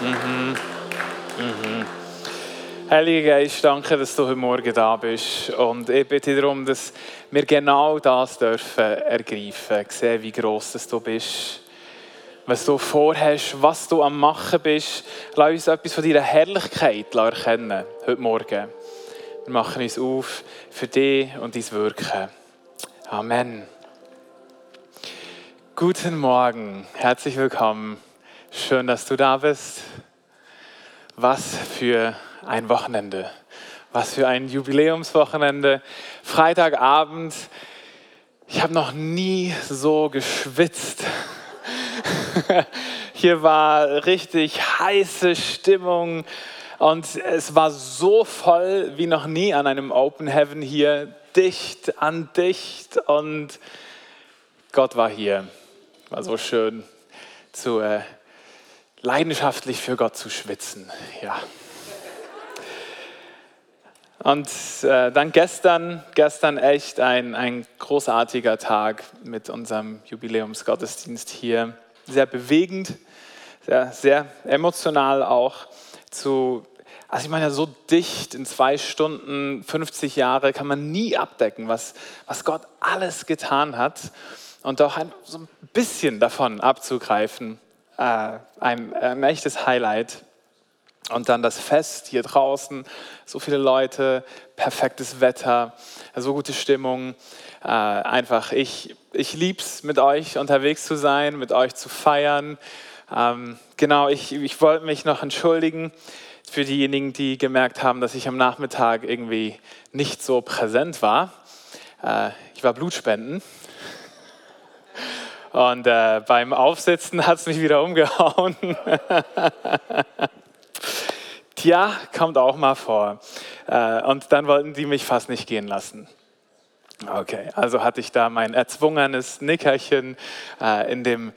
Mhm. Mhm. Heiliger Geist, danke, dass du heute Morgen da bist. Und ich bitte darum, dass wir genau das dürfen ergreifen, sehen, wie gross du bist, was du vorhast, was du am Machen bist. Lass uns etwas von deiner Herrlichkeit erkennen heute Morgen. Wir machen uns auf für dich und dein Wirken. Amen. Guten Morgen, herzlich willkommen. Schön, dass du da bist. Was für ein Wochenende. Was für ein Jubiläumswochenende. Freitagabend. Ich habe noch nie so geschwitzt. Hier war richtig heiße Stimmung und es war so voll wie noch nie an einem Open Heaven hier. Dicht an dicht und Gott war hier. War so schön zu äh, leidenschaftlich für Gott zu schwitzen. Ja. Und äh, dann gestern, gestern echt ein, ein großartiger Tag mit unserem Jubiläumsgottesdienst hier. Sehr bewegend, sehr, sehr emotional auch zu, also ich meine, so dicht in zwei Stunden, 50 Jahre kann man nie abdecken, was, was Gott alles getan hat. Und auch ein, so ein bisschen davon abzugreifen, äh, ein, ein echtes Highlight. Und dann das Fest hier draußen, so viele Leute, perfektes Wetter, so gute Stimmung. Äh, einfach, ich, ich liebe es, mit euch unterwegs zu sein, mit euch zu feiern. Ähm, genau, ich, ich wollte mich noch entschuldigen für diejenigen, die gemerkt haben, dass ich am Nachmittag irgendwie nicht so präsent war. Äh, ich war Blutspenden. Und äh, beim Aufsitzen hat es mich wieder umgehauen. Tja, kommt auch mal vor. Äh, und dann wollten die mich fast nicht gehen lassen. Okay, also hatte ich da mein erzwungenes Nickerchen äh, in dem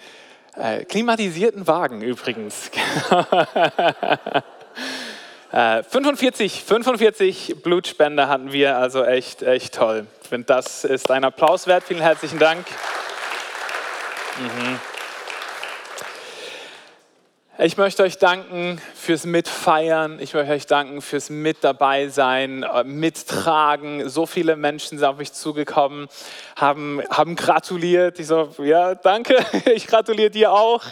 äh, klimatisierten Wagen übrigens. 45, 45 äh, Blutspender hatten wir, also echt, echt toll. Ich finde, das ist ein Applaus wert. Vielen herzlichen Dank. Mhm. Ich möchte euch danken fürs Mitfeiern. Ich möchte euch danken fürs Mit dabei sein, äh, mittragen. So viele Menschen sind auf mich zugekommen, haben, haben gratuliert. Ich so, ja, danke. Ich gratuliere dir auch.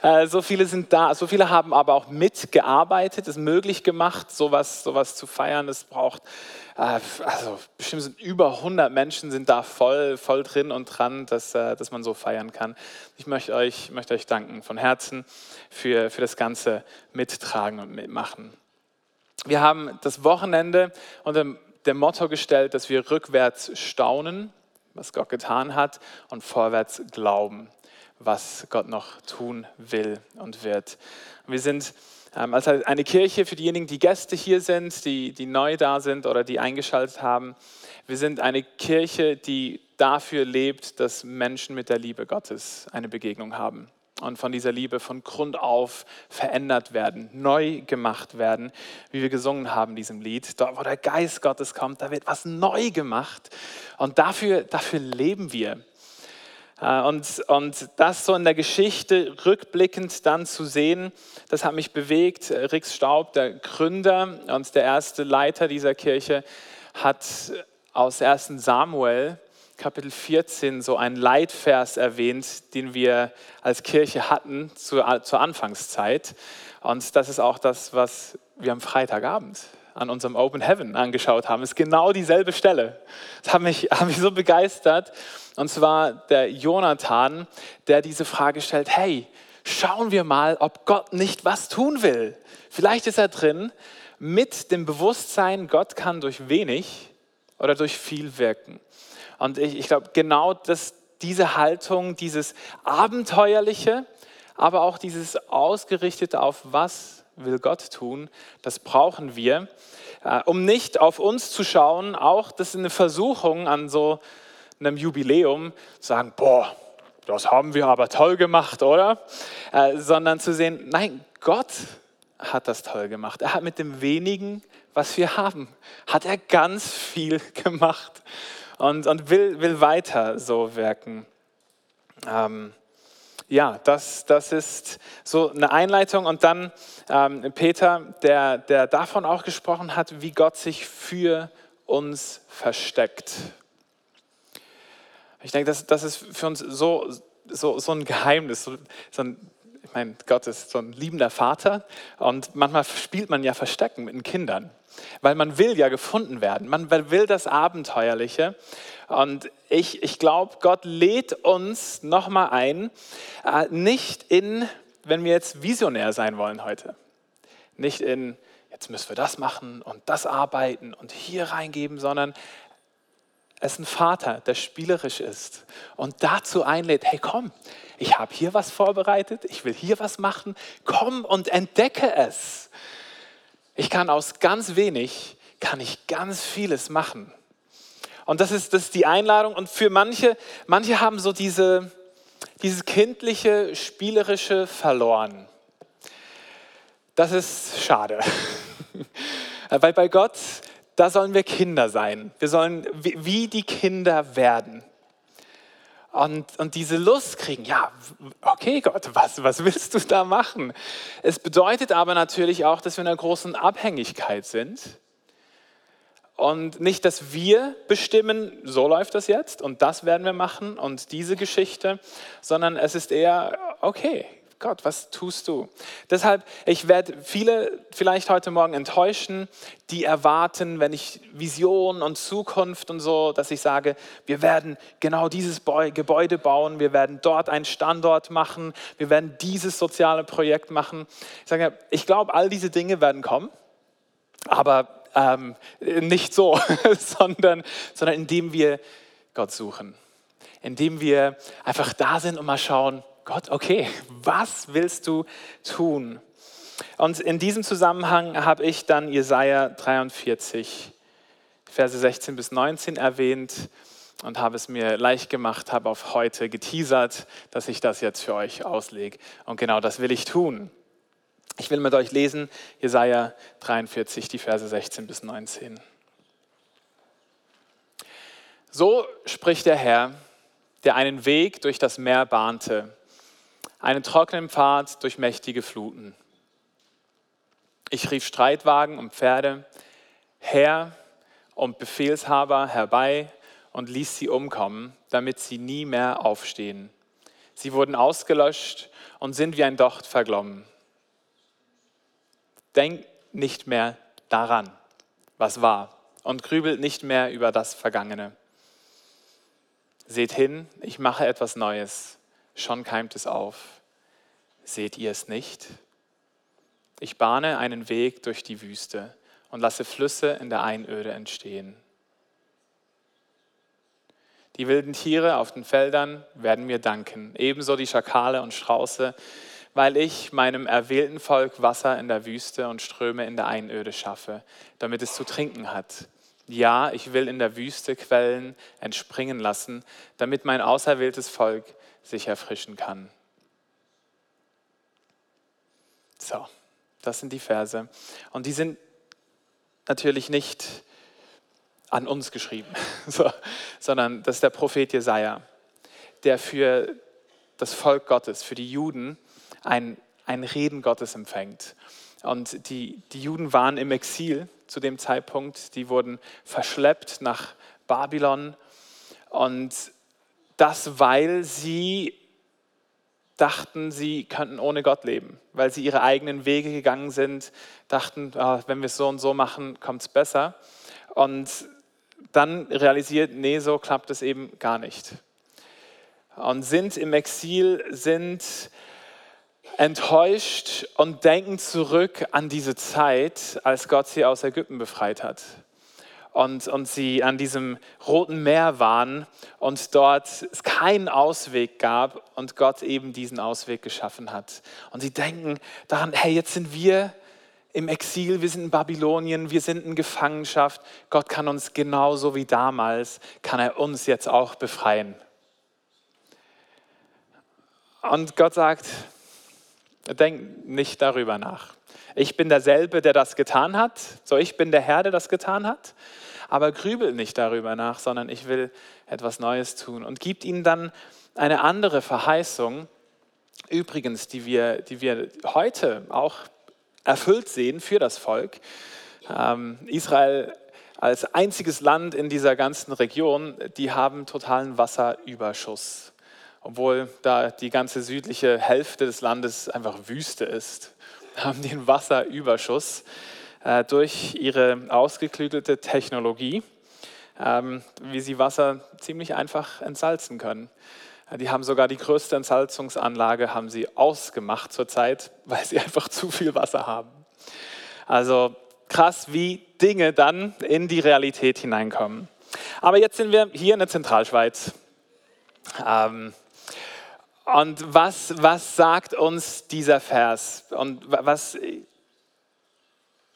Äh, so viele sind da. So viele haben aber auch mitgearbeitet, es möglich gemacht, sowas, sowas zu feiern. Es braucht also bestimmt sind über 100 Menschen sind da voll, voll drin und dran, dass, äh, dass man so feiern kann. Ich möchte euch, möchte euch danken von Herzen für, für das ganze Mittragen und Mitmachen. Wir haben das Wochenende unter dem Motto gestellt, dass wir rückwärts staunen, was Gott getan hat, und vorwärts glauben, was Gott noch tun will und wird. Wir sind ähm, als eine Kirche für diejenigen, die Gäste hier sind, die, die neu da sind oder die eingeschaltet haben. Wir sind eine Kirche, die dafür lebt, dass Menschen mit der Liebe Gottes eine Begegnung haben und von dieser Liebe von Grund auf verändert werden, neu gemacht werden, wie wir gesungen haben in diesem Lied. Dort, wo der Geist Gottes kommt, da wird was neu gemacht. Und dafür, dafür leben wir. Äh, und, und das so in der Geschichte rückblickend dann zu sehen, das hat mich bewegt. Rix Staub, der Gründer und der erste Leiter dieser Kirche, hat aus 1 Samuel Kapitel 14 so einen Leitvers erwähnt, den wir als Kirche hatten zur, zur Anfangszeit. Und das ist auch das, was wir am Freitagabend an unserem Open Heaven angeschaut haben, ist genau dieselbe Stelle. Das hat mich, hat mich so begeistert. Und zwar der Jonathan, der diese Frage stellt, hey, schauen wir mal, ob Gott nicht was tun will. Vielleicht ist er drin mit dem Bewusstsein, Gott kann durch wenig oder durch viel wirken. Und ich, ich glaube, genau das, diese Haltung, dieses Abenteuerliche, aber auch dieses Ausgerichtete auf was will Gott tun, das brauchen wir, äh, um nicht auf uns zu schauen, auch das ist eine Versuchung an so einem Jubiläum, zu sagen, boah, das haben wir aber toll gemacht, oder? Äh, sondern zu sehen, nein, Gott hat das toll gemacht. Er hat mit dem wenigen, was wir haben, hat er ganz viel gemacht und, und will, will weiter so wirken. Ähm, ja, das, das ist so eine Einleitung. Und dann ähm, Peter, der, der davon auch gesprochen hat, wie Gott sich für uns versteckt. Ich denke, das, das ist für uns so, so, so ein Geheimnis, so, so ein ich meine, Gott ist so ein liebender Vater. Und manchmal spielt man ja Verstecken mit den Kindern, weil man will ja gefunden werden, man will das Abenteuerliche und ich, ich glaube, Gott lädt uns nochmal ein, äh, nicht in, wenn wir jetzt visionär sein wollen heute, nicht in, jetzt müssen wir das machen und das arbeiten und hier reingeben, sondern es ist ein Vater, der spielerisch ist und dazu einlädt, hey komm, ich habe hier was vorbereitet, ich will hier was machen, komm und entdecke es. Ich kann aus ganz wenig, kann ich ganz vieles machen. Und das ist, das ist die Einladung. Und für manche, manche haben so diese, dieses kindliche, spielerische verloren. Das ist schade. Weil bei Gott, da sollen wir Kinder sein. Wir sollen wie die Kinder werden und, und diese Lust kriegen, ja, okay Gott, was, was willst du da machen? Es bedeutet aber natürlich auch, dass wir in einer großen Abhängigkeit sind. Und nicht, dass wir bestimmen, so läuft das jetzt und das werden wir machen und diese Geschichte, sondern es ist eher, okay, Gott, was tust du? Deshalb, ich werde viele vielleicht heute Morgen enttäuschen, die erwarten, wenn ich Vision und Zukunft und so, dass ich sage, wir werden genau dieses Gebäude bauen, wir werden dort einen Standort machen, wir werden dieses soziale Projekt machen. Ich sage, ich glaube, all diese Dinge werden kommen, aber ähm, nicht so, sondern, sondern indem wir Gott suchen, indem wir einfach da sind und mal schauen, Gott, okay, was willst du tun? Und in diesem Zusammenhang habe ich dann Jesaja 43, Verse 16 bis 19 erwähnt und habe es mir leicht gemacht, habe auf heute geteasert, dass ich das jetzt für euch auslege. Und genau das will ich tun. Ich will mit euch lesen Jesaja 43, die Verse 16 bis 19. So spricht der Herr, der einen Weg durch das Meer bahnte einen trockenen Pfad durch mächtige Fluten. Ich rief Streitwagen und Pferde, Herr und Befehlshaber herbei und ließ sie umkommen, damit sie nie mehr aufstehen. Sie wurden ausgelöscht und sind wie ein Docht verglommen. Denkt nicht mehr daran, was war, und grübelt nicht mehr über das Vergangene. Seht hin, ich mache etwas Neues schon keimt es auf. Seht ihr es nicht? Ich bahne einen Weg durch die Wüste und lasse Flüsse in der Einöde entstehen. Die wilden Tiere auf den Feldern werden mir danken, ebenso die Schakale und Strauße, weil ich meinem erwählten Volk Wasser in der Wüste und Ströme in der Einöde schaffe, damit es zu trinken hat. Ja, ich will in der Wüste Quellen entspringen lassen, damit mein auserwähltes Volk sich erfrischen kann. So, das sind die Verse. Und die sind natürlich nicht an uns geschrieben, so, sondern das ist der Prophet Jesaja, der für das Volk Gottes, für die Juden, ein, ein Reden Gottes empfängt. Und die, die Juden waren im Exil zu dem Zeitpunkt, die wurden verschleppt nach Babylon und das, weil sie dachten, sie könnten ohne Gott leben, weil sie ihre eigenen Wege gegangen sind, dachten, oh, wenn wir es so und so machen, kommt es besser. Und dann realisiert, nee, so klappt es eben gar nicht. Und sind im Exil, sind enttäuscht und denken zurück an diese Zeit, als Gott sie aus Ägypten befreit hat und, und sie an diesem Roten Meer waren und dort es keinen Ausweg gab und Gott eben diesen Ausweg geschaffen hat. Und sie denken daran, hey, jetzt sind wir im Exil, wir sind in Babylonien, wir sind in Gefangenschaft. Gott kann uns genauso wie damals, kann er uns jetzt auch befreien. Und Gott sagt, denk nicht darüber nach. Ich bin derselbe, der das getan hat. So, ich bin der Herr, der das getan hat aber grübel nicht darüber nach, sondern ich will etwas Neues tun. Und gibt ihnen dann eine andere Verheißung, übrigens, die wir, die wir heute auch erfüllt sehen für das Volk. Ähm, Israel als einziges Land in dieser ganzen Region, die haben totalen Wasserüberschuss, obwohl da die ganze südliche Hälfte des Landes einfach Wüste ist, haben die einen Wasserüberschuss äh, durch ihre ausgeklügelte Technologie, ähm, wie sie Wasser ziemlich einfach entsalzen können. Die haben sogar die größte Entsalzungsanlage haben sie ausgemacht zurzeit, weil sie einfach zu viel Wasser haben. Also krass, wie Dinge dann in die Realität hineinkommen. Aber jetzt sind wir hier in der Zentralschweiz. Ähm, und was, was sagt uns dieser Vers? Und was,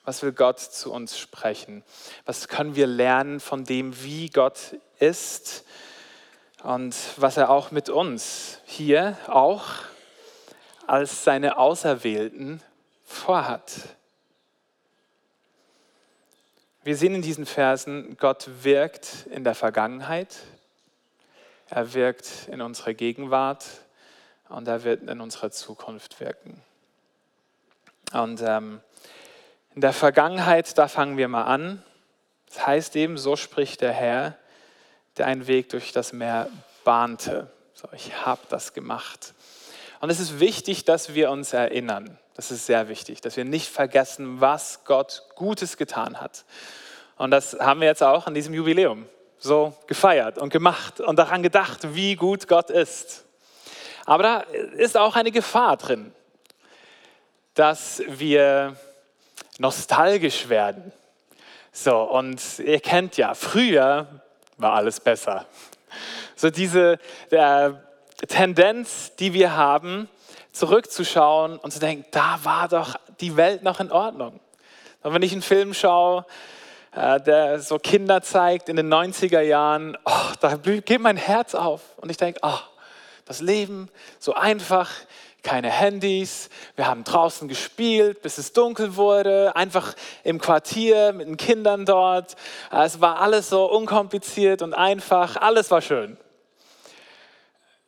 was will Gott zu uns sprechen? Was können wir lernen von dem, wie Gott ist? und was er auch mit uns hier auch als seine Auserwählten vorhat. Wir sehen in diesen Versen, Gott wirkt in der Vergangenheit, er wirkt in unserer Gegenwart und er wird in unserer Zukunft wirken. Und ähm, in der Vergangenheit, da fangen wir mal an. Das heißt eben, so spricht der Herr, der einen Weg durch das Meer bahnte. So, ich habe das gemacht. Und es ist wichtig, dass wir uns erinnern. Das ist sehr wichtig, dass wir nicht vergessen, was Gott Gutes getan hat. Und das haben wir jetzt auch an diesem Jubiläum so gefeiert und gemacht und daran gedacht, wie gut Gott ist. Aber da ist auch eine Gefahr drin, dass wir nostalgisch werden. So, und ihr kennt ja, früher war alles besser. So diese der Tendenz, die wir haben, zurückzuschauen und zu denken, da war doch die Welt noch in Ordnung. Und wenn ich einen Film schaue, äh, der so Kinder zeigt in den 90er Jahren, oh, da geht mein Herz auf und ich denke, oh, das Leben so einfach, keine Handys, wir haben draußen gespielt, bis es dunkel wurde, einfach im Quartier mit den Kindern dort. Es war alles so unkompliziert und einfach, alles war schön.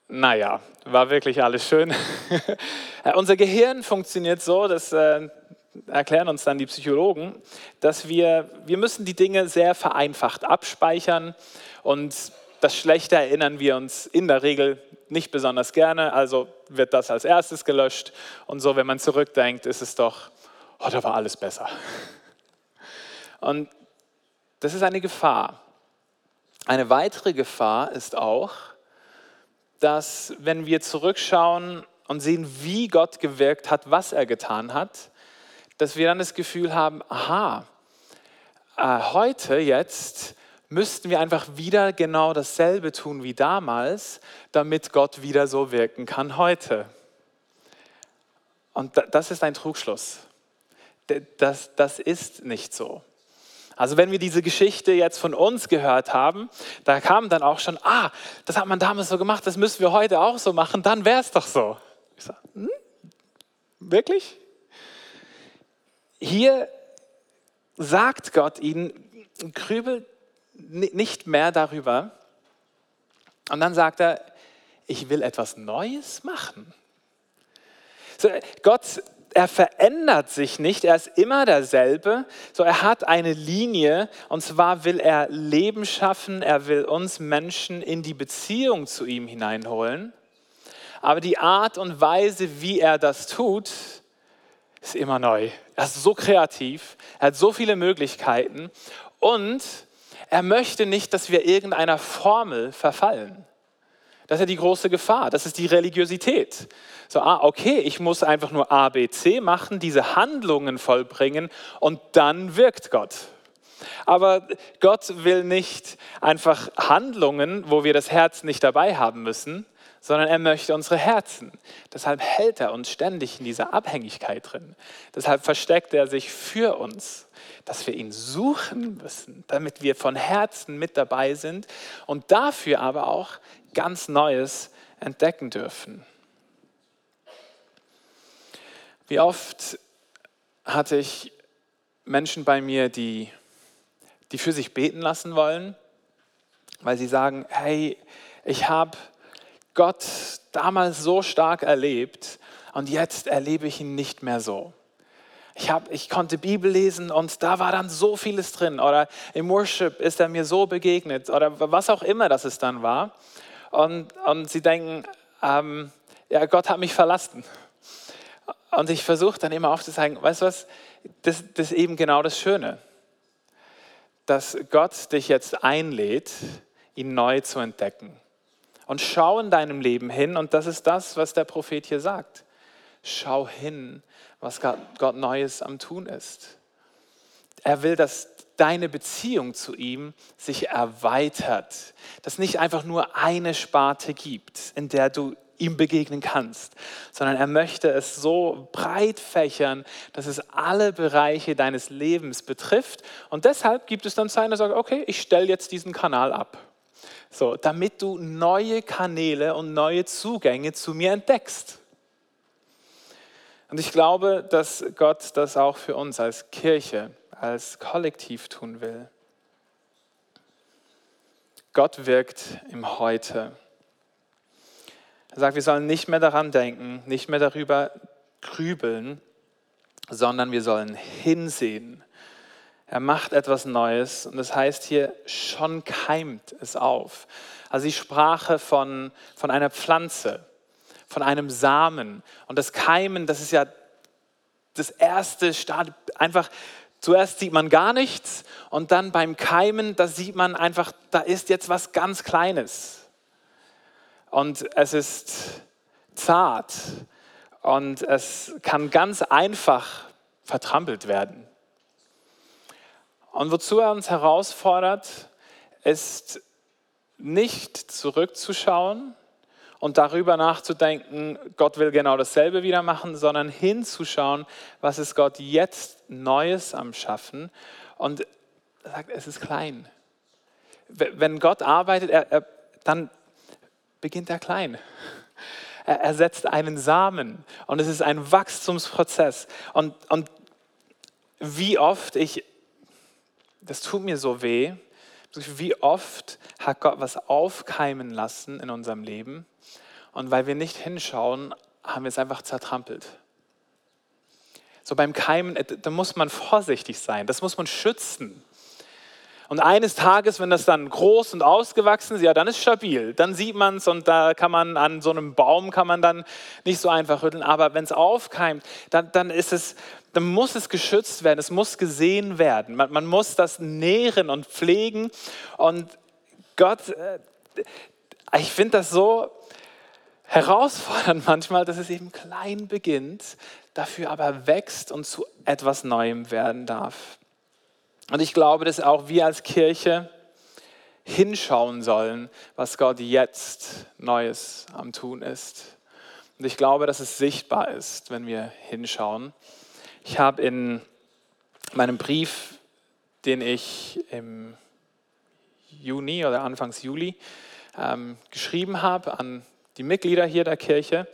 Naja, war wirklich alles schön. Unser Gehirn funktioniert so, das äh, erklären uns dann die Psychologen, dass wir, wir müssen die Dinge sehr vereinfacht abspeichern und das Schlechte erinnern wir uns in der Regel nicht besonders gerne, also wird das als erstes gelöscht. Und so, wenn man zurückdenkt, ist es doch, oh, da war alles besser. Und das ist eine Gefahr. Eine weitere Gefahr ist auch, dass wenn wir zurückschauen und sehen, wie Gott gewirkt hat, was er getan hat, dass wir dann das Gefühl haben, aha, äh, heute jetzt müssten wir einfach wieder genau dasselbe tun wie damals, damit Gott wieder so wirken kann heute. Und das ist ein Trugschluss. Das, das ist nicht so. Also wenn wir diese Geschichte jetzt von uns gehört haben, da kam dann auch schon, ah, das hat man damals so gemacht, das müssen wir heute auch so machen, dann wäre es doch so. Ich sage, hm? Wirklich? Hier sagt Gott ihnen, grübelt nicht mehr darüber. Und dann sagt er, ich will etwas Neues machen. So, Gott, er verändert sich nicht, er ist immer derselbe. So, er hat eine Linie und zwar will er Leben schaffen, er will uns Menschen in die Beziehung zu ihm hineinholen. Aber die Art und Weise, wie er das tut, ist immer neu. Er ist so kreativ, er hat so viele Möglichkeiten und er möchte nicht, dass wir irgendeiner Formel verfallen. Das ist ja die große Gefahr. Das ist die Religiosität. So, ah, okay, ich muss einfach nur A, B, C machen, diese Handlungen vollbringen und dann wirkt Gott. Aber Gott will nicht einfach Handlungen, wo wir das Herz nicht dabei haben müssen, sondern er möchte unsere Herzen. Deshalb hält er uns ständig in dieser Abhängigkeit drin. Deshalb versteckt er sich für uns, dass wir ihn suchen müssen, damit wir von Herzen mit dabei sind und dafür aber auch ganz Neues entdecken dürfen. Wie oft hatte ich Menschen bei mir, die, die für sich beten lassen wollen, weil sie sagen, hey, ich habe Gott damals so stark erlebt und jetzt erlebe ich ihn nicht mehr so. Ich, hab, ich konnte Bibel lesen und da war dann so vieles drin. Oder im Worship ist er mir so begegnet oder was auch immer das es dann war. Und, und sie denken, ähm, ja, Gott hat mich verlassen. Und ich versuche dann immer aufzuzeigen, weißt du was, das, das ist eben genau das Schöne, dass Gott dich jetzt einlädt, ihn neu zu entdecken. Und schau in deinem Leben hin, und das ist das, was der Prophet hier sagt. Schau hin, was Gott Neues am Tun ist. Er will, dass deine Beziehung zu ihm sich erweitert, dass nicht einfach nur eine Sparte gibt, in der du ihm begegnen kannst, sondern er möchte es so breit fächern, dass es alle Bereiche deines Lebens betrifft. Und deshalb gibt es dann Zeiten, der sagt, okay, ich stelle jetzt diesen Kanal ab. So, damit du neue Kanäle und neue Zugänge zu mir entdeckst. Und ich glaube, dass Gott das auch für uns als Kirche, als Kollektiv tun will. Gott wirkt im Heute. Er sagt, wir sollen nicht mehr daran denken, nicht mehr darüber grübeln, sondern wir sollen hinsehen. Er macht etwas Neues und das heißt hier, schon keimt es auf. Also die Sprache von, von einer Pflanze, von einem Samen. Und das Keimen, das ist ja das erste Stadium. Einfach, zuerst sieht man gar nichts und dann beim Keimen, da sieht man einfach, da ist jetzt was ganz Kleines und es ist zart und es kann ganz einfach vertrampelt werden. Und wozu er uns herausfordert, ist nicht zurückzuschauen und darüber nachzudenken, Gott will genau dasselbe wieder machen, sondern hinzuschauen, was ist Gott jetzt Neues am Schaffen. Und er sagt, es ist klein. Wenn Gott arbeitet, er, er, dann beginnt er klein. Er, setzt einen Samen und es ist ein Wachstumsprozess. Und, und wie oft ich, das tut mir so weh, wie oft hat Gott was aufkeimen lassen in unserem Leben und weil wir nicht hinschauen, haben wir es einfach zertrampelt. So beim Keimen, äh, da muss man vorsichtig sein, das muss man schützen. Und eines Tages, wenn das dann groß und ausgewachsen ist, ja, dann ist stabil. Dann sieht man es und da kann man an so einem Baum kann man dann nicht so einfach rütteln. Aber wenn es aufkeimt, dann, dann ist es, dann muss es geschützt werden. Es muss gesehen werden. Man, man muss das nähren und pflegen. Und Gott, äh, ich finde das so herausfordernd manchmal, dass es eben klein beginnt, dafür aber wächst und zu etwas Neuem werden darf. Und ich glaube, dass auch wir als Kirche hinschauen sollen, was Gott jetzt Neues am Tun ist. Und ich glaube, dass es sichtbar ist, wenn wir hinschauen. Ich habe in meinem Brief, den ich im Juni oder Anfangs Juli ähm, geschrieben habe an die Mitglieder hier der Kirche,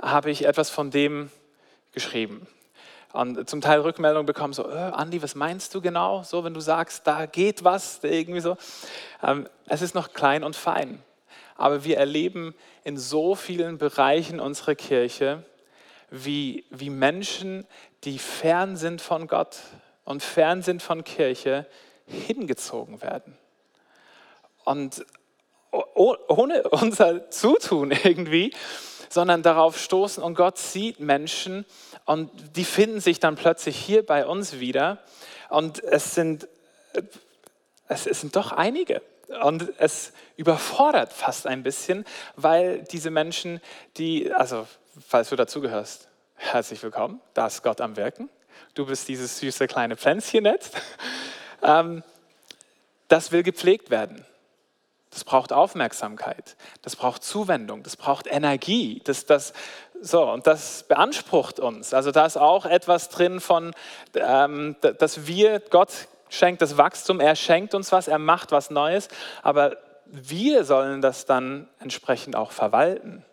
habe ich etwas von dem geschrieben und zum Teil Rückmeldungen bekommen, so, äh, Andi, was meinst du genau? So, wenn du sagst, da geht was, irgendwie so. Ähm, es ist noch klein und fein. Aber wir erleben in so vielen Bereichen unserer Kirche, wie, wie Menschen, die fern sind von Gott und fern sind von Kirche, hingezogen werden. Und ohne unser Zutun irgendwie, sondern darauf stoßen und Gott sieht Menschen und die finden sich dann plötzlich hier bei uns wieder. Und es sind, es, es sind doch einige. Und es überfordert fast ein bisschen, weil diese Menschen, die, also falls du dazugehörst, herzlich willkommen, da ist Gott am Wirken. Du bist dieses süße kleine Pflänzchen jetzt. Ähm, das will gepflegt werden. Das braucht Aufmerksamkeit, das braucht Zuwendung, das braucht Energie. Das, das, so, und das beansprucht uns. Also da ist auch etwas drin von, ähm, dass wir, Gott schenkt das Wachstum, er schenkt uns was, er macht was Neues, aber wir sollen das dann entsprechend auch verwalten.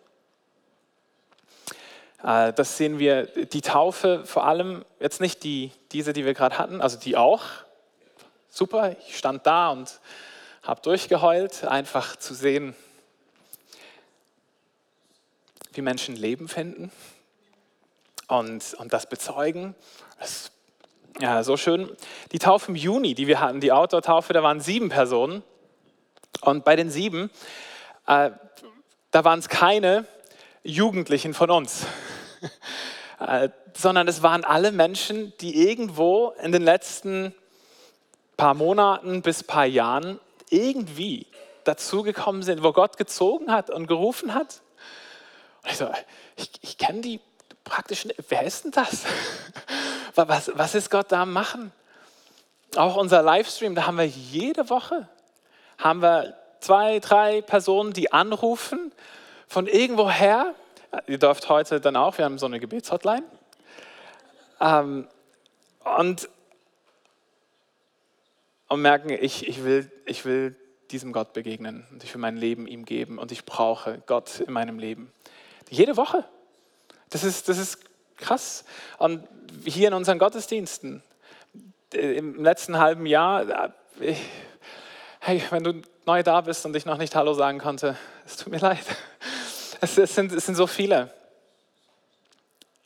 Äh, das sehen wir, die Taufe vor allem, jetzt nicht die, diese, die wir gerade hatten, also die auch, super, ich stand da und habe durchgeheult, einfach zu sehen, wie Menschen Leben finden und, und das bezeugen. Das ja, so schön. Die Taufe im Juni, die wir hatten, die Outdoor-Taufe, da waren sieben Personen. Und bei den sieben, äh, da waren es keine Jugendlichen von uns, äh, sondern es waren alle Menschen, die irgendwo in den letzten paar Monaten bis paar Jahren irgendwie dazugekommen sind, wo Gott gezogen hat und gerufen hat. Und ich so, ich, kenne die praktisch. Wer ist denn das? Was, was ist Gott da machen? Auch unser Livestream, da haben wir jede Woche haben wir zwei, drei Personen, die anrufen von irgendwoher. Ihr dürft heute dann auch, wir haben so eine Gebetshotline. Ähm, und, und merken, ich, ich, will, ich will diesem Gott begegnen und ich will mein Leben ihm geben und ich brauche Gott in meinem Leben. Jede Woche. Das ist, das ist krass. Und hier in unseren Gottesdiensten, äh, im letzten halben Jahr, äh, hey, wenn du neu da bist und ich noch nicht Hallo sagen konnte, es tut mir leid. Es, es, sind, es sind so viele.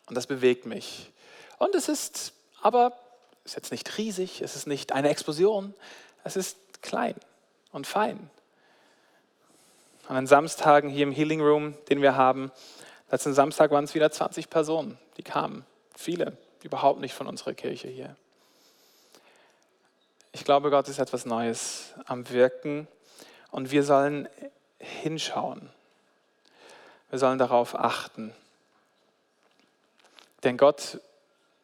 Und das bewegt mich. Und es ist aber, ist jetzt nicht riesig, es ist nicht eine Explosion, es ist klein und fein. An den Samstagen hier im Healing Room, den wir haben, letzten Samstag waren es wieder 20 Personen, die kamen. Viele, überhaupt nicht von unserer Kirche hier. Ich glaube, Gott ist etwas Neues am Wirken und wir sollen hinschauen. Wir sollen darauf achten. Denn Gott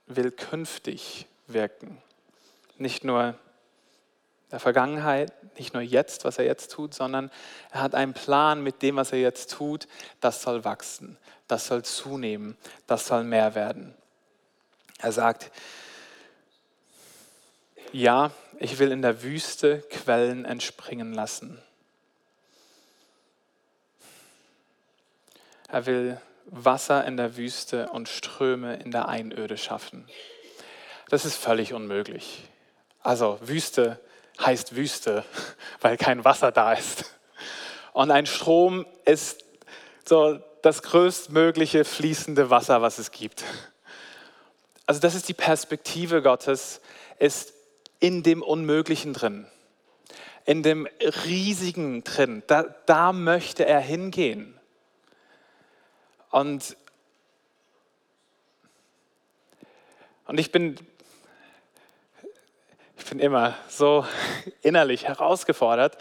will künftig wirken. Nicht nur der Vergangenheit, nicht nur jetzt, was er jetzt tut, sondern er hat einen Plan mit dem, was er jetzt tut. Das soll wachsen, das soll zunehmen, das soll mehr werden. Er sagt, ja, ich will in der Wüste Quellen entspringen lassen. Er will Wasser in der Wüste und Ströme in der Einöde schaffen. Das ist völlig unmöglich. Also Wüste heißt Wüste, weil kein Wasser da ist. Und ein Strom ist so das größtmögliche fließende Wasser, was es gibt. Also das ist die Perspektive Gottes, ist in dem Unmöglichen drin, in dem Riesigen drin. Da, da möchte er hingehen. Und, und ich bin, bin immer so innerlich herausgefordert,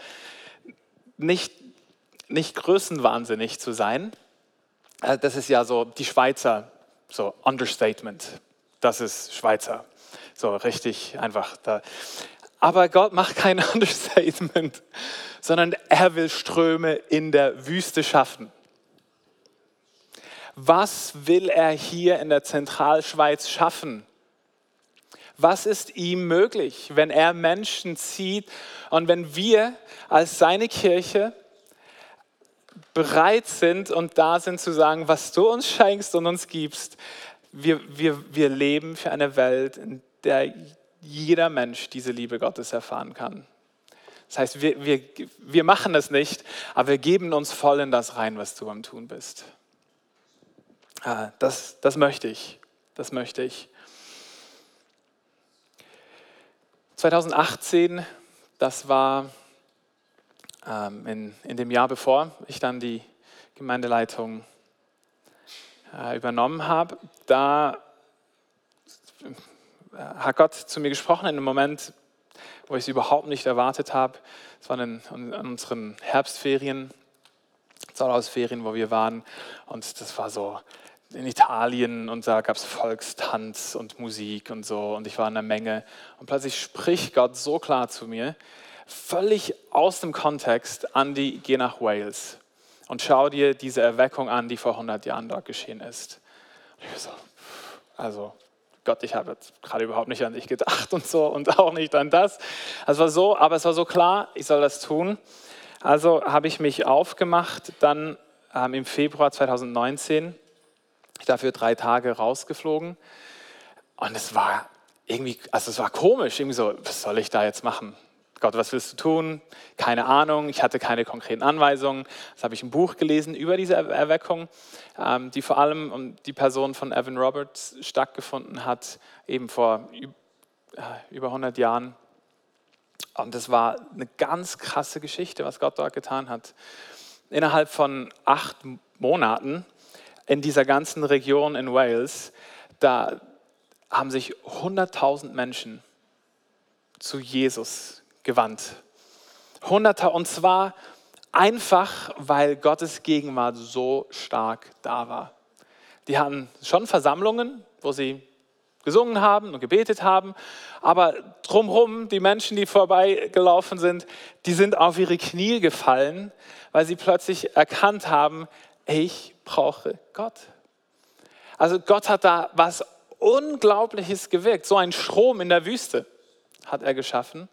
nicht, nicht größenwahnsinnig zu sein. Äh, das ist ja so die Schweizer, so Understatement. Das ist Schweizer. So richtig einfach da. Aber Gott macht kein Understatement, sondern er will Ströme in der Wüste schaffen. Was will er hier in der Zentralschweiz schaffen? Was ist ihm möglich, wenn er Menschen zieht und wenn wir als seine Kirche bereit sind und da sind zu sagen, was du uns schenkst und uns gibst, wir, wir, wir leben für eine Welt, in der jeder Mensch diese Liebe Gottes erfahren kann. Das heißt, wir, wir, wir machen es nicht, aber wir geben uns voll in das rein, was du am Tun bist. Ah, das, das möchte ich. Das möchte ich. 2018, das war ähm, in, in dem Jahr, bevor ich dann die Gemeindeleitung äh, übernommen habe, da hat Gott zu mir gesprochen in einem Moment, wo ich es überhaupt nicht erwartet habe. Es war in, in unseren Herbstferien, Zahlausferien, wo wir waren. Und das war so in Italien und da gab es Volkstanz und Musik und so. Und ich war in der Menge. Und plötzlich spricht Gott so klar zu mir, völlig aus dem Kontext, Andy, geh nach Wales und schau dir diese Erweckung an, die vor 100 Jahren dort geschehen ist. Und ich so, also Gott, ich habe jetzt gerade überhaupt nicht an dich gedacht und so und auch nicht an das. Es war so, aber es war so klar, ich soll das tun. Also habe ich mich aufgemacht, dann ähm, im Februar 2019, ich dafür drei Tage rausgeflogen und es war irgendwie, also es war komisch, irgendwie so, was soll ich da jetzt machen? Gott, was willst du tun? Keine Ahnung, ich hatte keine konkreten Anweisungen. Das habe ich ein Buch gelesen über diese Erweckung, ähm, die vor allem um die Person von Evan Roberts stattgefunden hat, eben vor äh, über 100 Jahren. Und das war eine ganz krasse Geschichte, was Gott dort getan hat. Innerhalb von acht Monaten in dieser ganzen Region in Wales, da haben sich 100.000 Menschen zu Jesus gewandt. Und zwar einfach, weil Gottes Gegenwart so stark da war. Die hatten schon Versammlungen, wo sie gesungen haben und gebetet haben, aber drumherum, die Menschen, die vorbeigelaufen sind, die sind auf ihre Knie gefallen, weil sie plötzlich erkannt haben, ich brauche Gott. Also Gott hat da was Unglaubliches gewirkt, so ein Strom in der Wüste hat er geschaffen.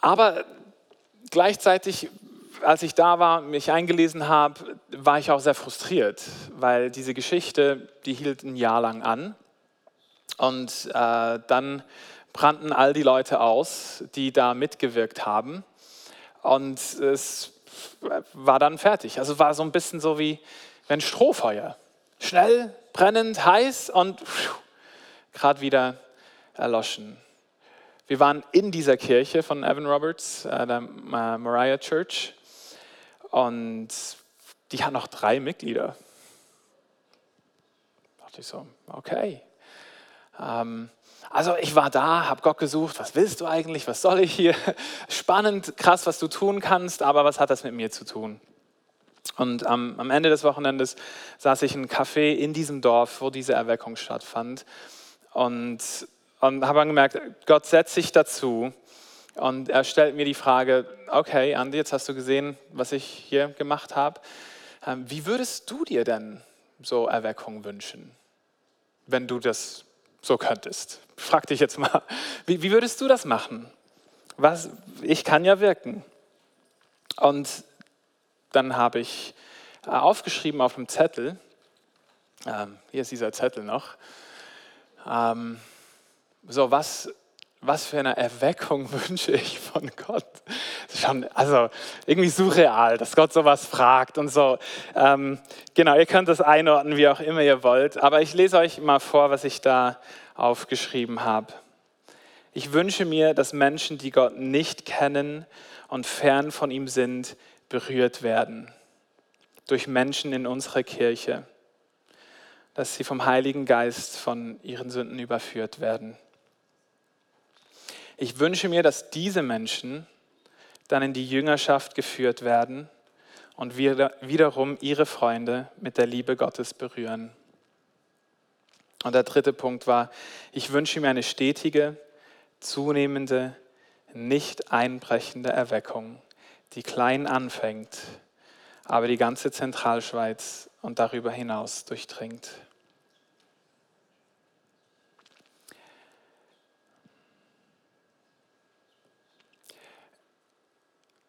Aber gleichzeitig, als ich da war, mich eingelesen habe, war ich auch sehr frustriert, weil diese Geschichte, die hielt ein Jahr lang an. Und äh, dann brannten all die Leute aus, die da mitgewirkt haben. Und es war dann fertig. Also war so ein bisschen so wie ein Strohfeuer. Schnell, brennend, heiß und gerade wieder erloschen. Wir waren in dieser Kirche von Evan Roberts, äh, der Moriah Church, und die hat noch drei Mitglieder. Da dachte ich so, okay. Ähm, also ich war da, habe Gott gesucht, was willst du eigentlich, was soll ich hier? Spannend, krass, was du tun kannst, aber was hat das mit mir zu tun? Und am, am Ende des Wochenendes saß ich in einem Café in diesem Dorf, wo diese Erweckung stattfand. Und und habe dann gemerkt, Gott setzt sich dazu und er stellt mir die Frage, okay, Andi, jetzt hast du gesehen, was ich hier gemacht habe. Ähm, wie würdest du dir denn so Erweckung wünschen, wenn du das so könntest? Frag dich jetzt mal, wie, wie würdest du das machen? Was, ich kann ja wirken. Und dann habe ich äh, aufgeschrieben auf dem Zettel, ähm, hier ist dieser Zettel noch, ähm, so, was, was für eine Erweckung wünsche ich von Gott? Schon, also irgendwie surreal, dass Gott sowas fragt und so. Ähm, genau, ihr könnt das einordnen, wie auch immer ihr wollt. Aber ich lese euch mal vor, was ich da aufgeschrieben habe. Ich wünsche mir, dass Menschen, die Gott nicht kennen und fern von ihm sind, berührt werden. Durch Menschen in unserer Kirche. Dass sie vom Heiligen Geist von ihren Sünden überführt werden. Ich wünsche mir, dass diese Menschen dann in die Jüngerschaft geführt werden und wiederum ihre Freunde mit der Liebe Gottes berühren. Und der dritte Punkt war, ich wünsche mir eine stetige, zunehmende, nicht einbrechende Erweckung, die klein anfängt, aber die ganze Zentralschweiz und darüber hinaus durchdringt.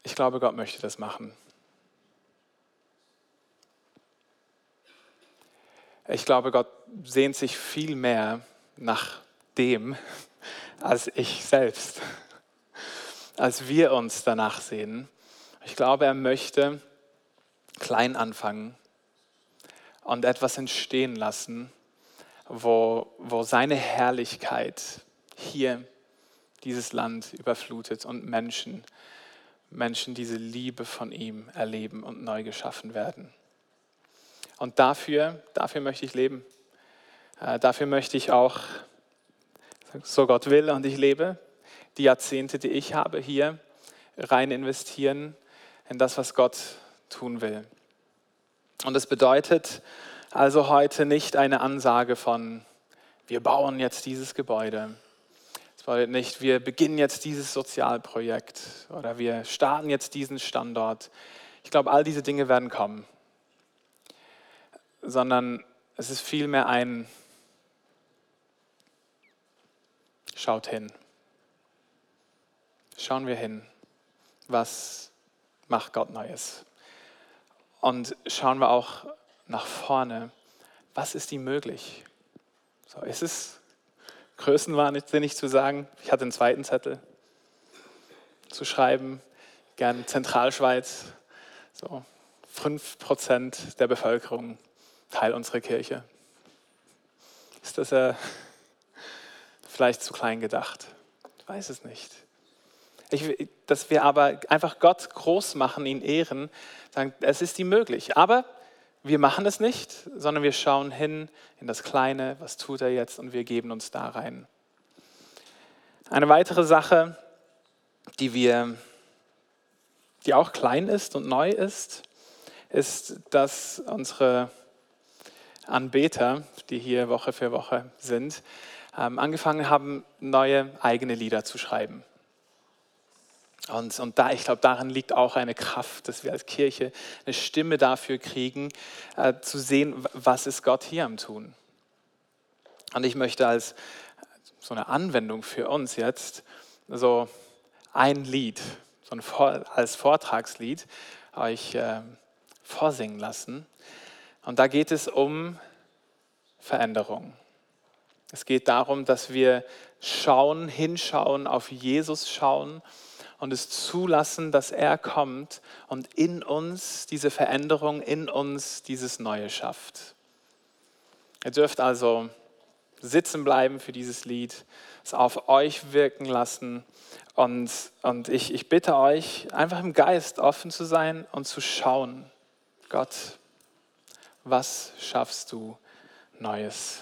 Ich glaube, Gott möchte das machen. Ich glaube, Gott sehnt sich viel mehr nach dem als ich selbst, als wir uns danach sehen. Ich glaube, er möchte klein anfangen und etwas entstehen lassen, wo, wo seine Herrlichkeit hier dieses Land überflutet und Menschen Menschen diese Liebe von ihm erleben und neu geschaffen werden. Und dafür, dafür möchte ich leben. Äh, dafür möchte ich auch, so Gott will und ich lebe, die Jahrzehnte, die ich habe hier, rein investieren in das, was Gott tun will. Und es bedeutet also heute nicht eine Ansage von, wir bauen jetzt dieses Gebäude, es bedeutet nicht, wir beginnen jetzt dieses Sozialprojekt oder wir starten jetzt diesen Standort. Ich glaube, all diese Dinge werden kommen. Sondern es ist vielmehr ein Schaut hin. Schauen wir hin. Was macht Gott Neues? Und schauen wir auch nach vorne. Was ist ihm möglich? So, ist es größenwahnsinnig zu sagen. Ich hatte einen zweiten Zettel zu schreiben, gern Zentralschweiz, so 5% der Bevölkerung, Teil unserer Kirche. Ist das äh, vielleicht zu klein gedacht? Ich weiß es nicht. Ich, dass wir aber einfach Gott groß machen, ihn ehren, sagen, es ist ihm möglich. Aber wir machen es nicht, sondern wir schauen hin in das Kleine, was tut er jetzt und wir geben uns da rein. Eine weitere Sache, die wir, die auch klein ist und neu ist, ist, dass unsere Anbeter, die hier Woche für Woche sind, ähm, angefangen haben, neue eigene Lieder zu schreiben. Und, und da, ich glaube, darin liegt auch eine Kraft, dass wir als Kirche eine Stimme dafür kriegen, äh, zu sehen, was ist Gott hier am Tun. Und ich möchte als so eine Anwendung für uns jetzt so ein Lied, so ein, als Vortragslied euch äh, vorsingen lassen. Und da geht es um Veränderung. Es geht darum, dass wir schauen, hinschauen, auf Jesus schauen und es zulassen, dass er kommt und in uns diese Veränderung, in uns dieses Neue schafft. Ihr dürft also sitzen bleiben für dieses Lied, es auf euch wirken lassen und, und ich, ich bitte euch, einfach im Geist offen zu sein und zu schauen, Gott, was schaffst du Neues?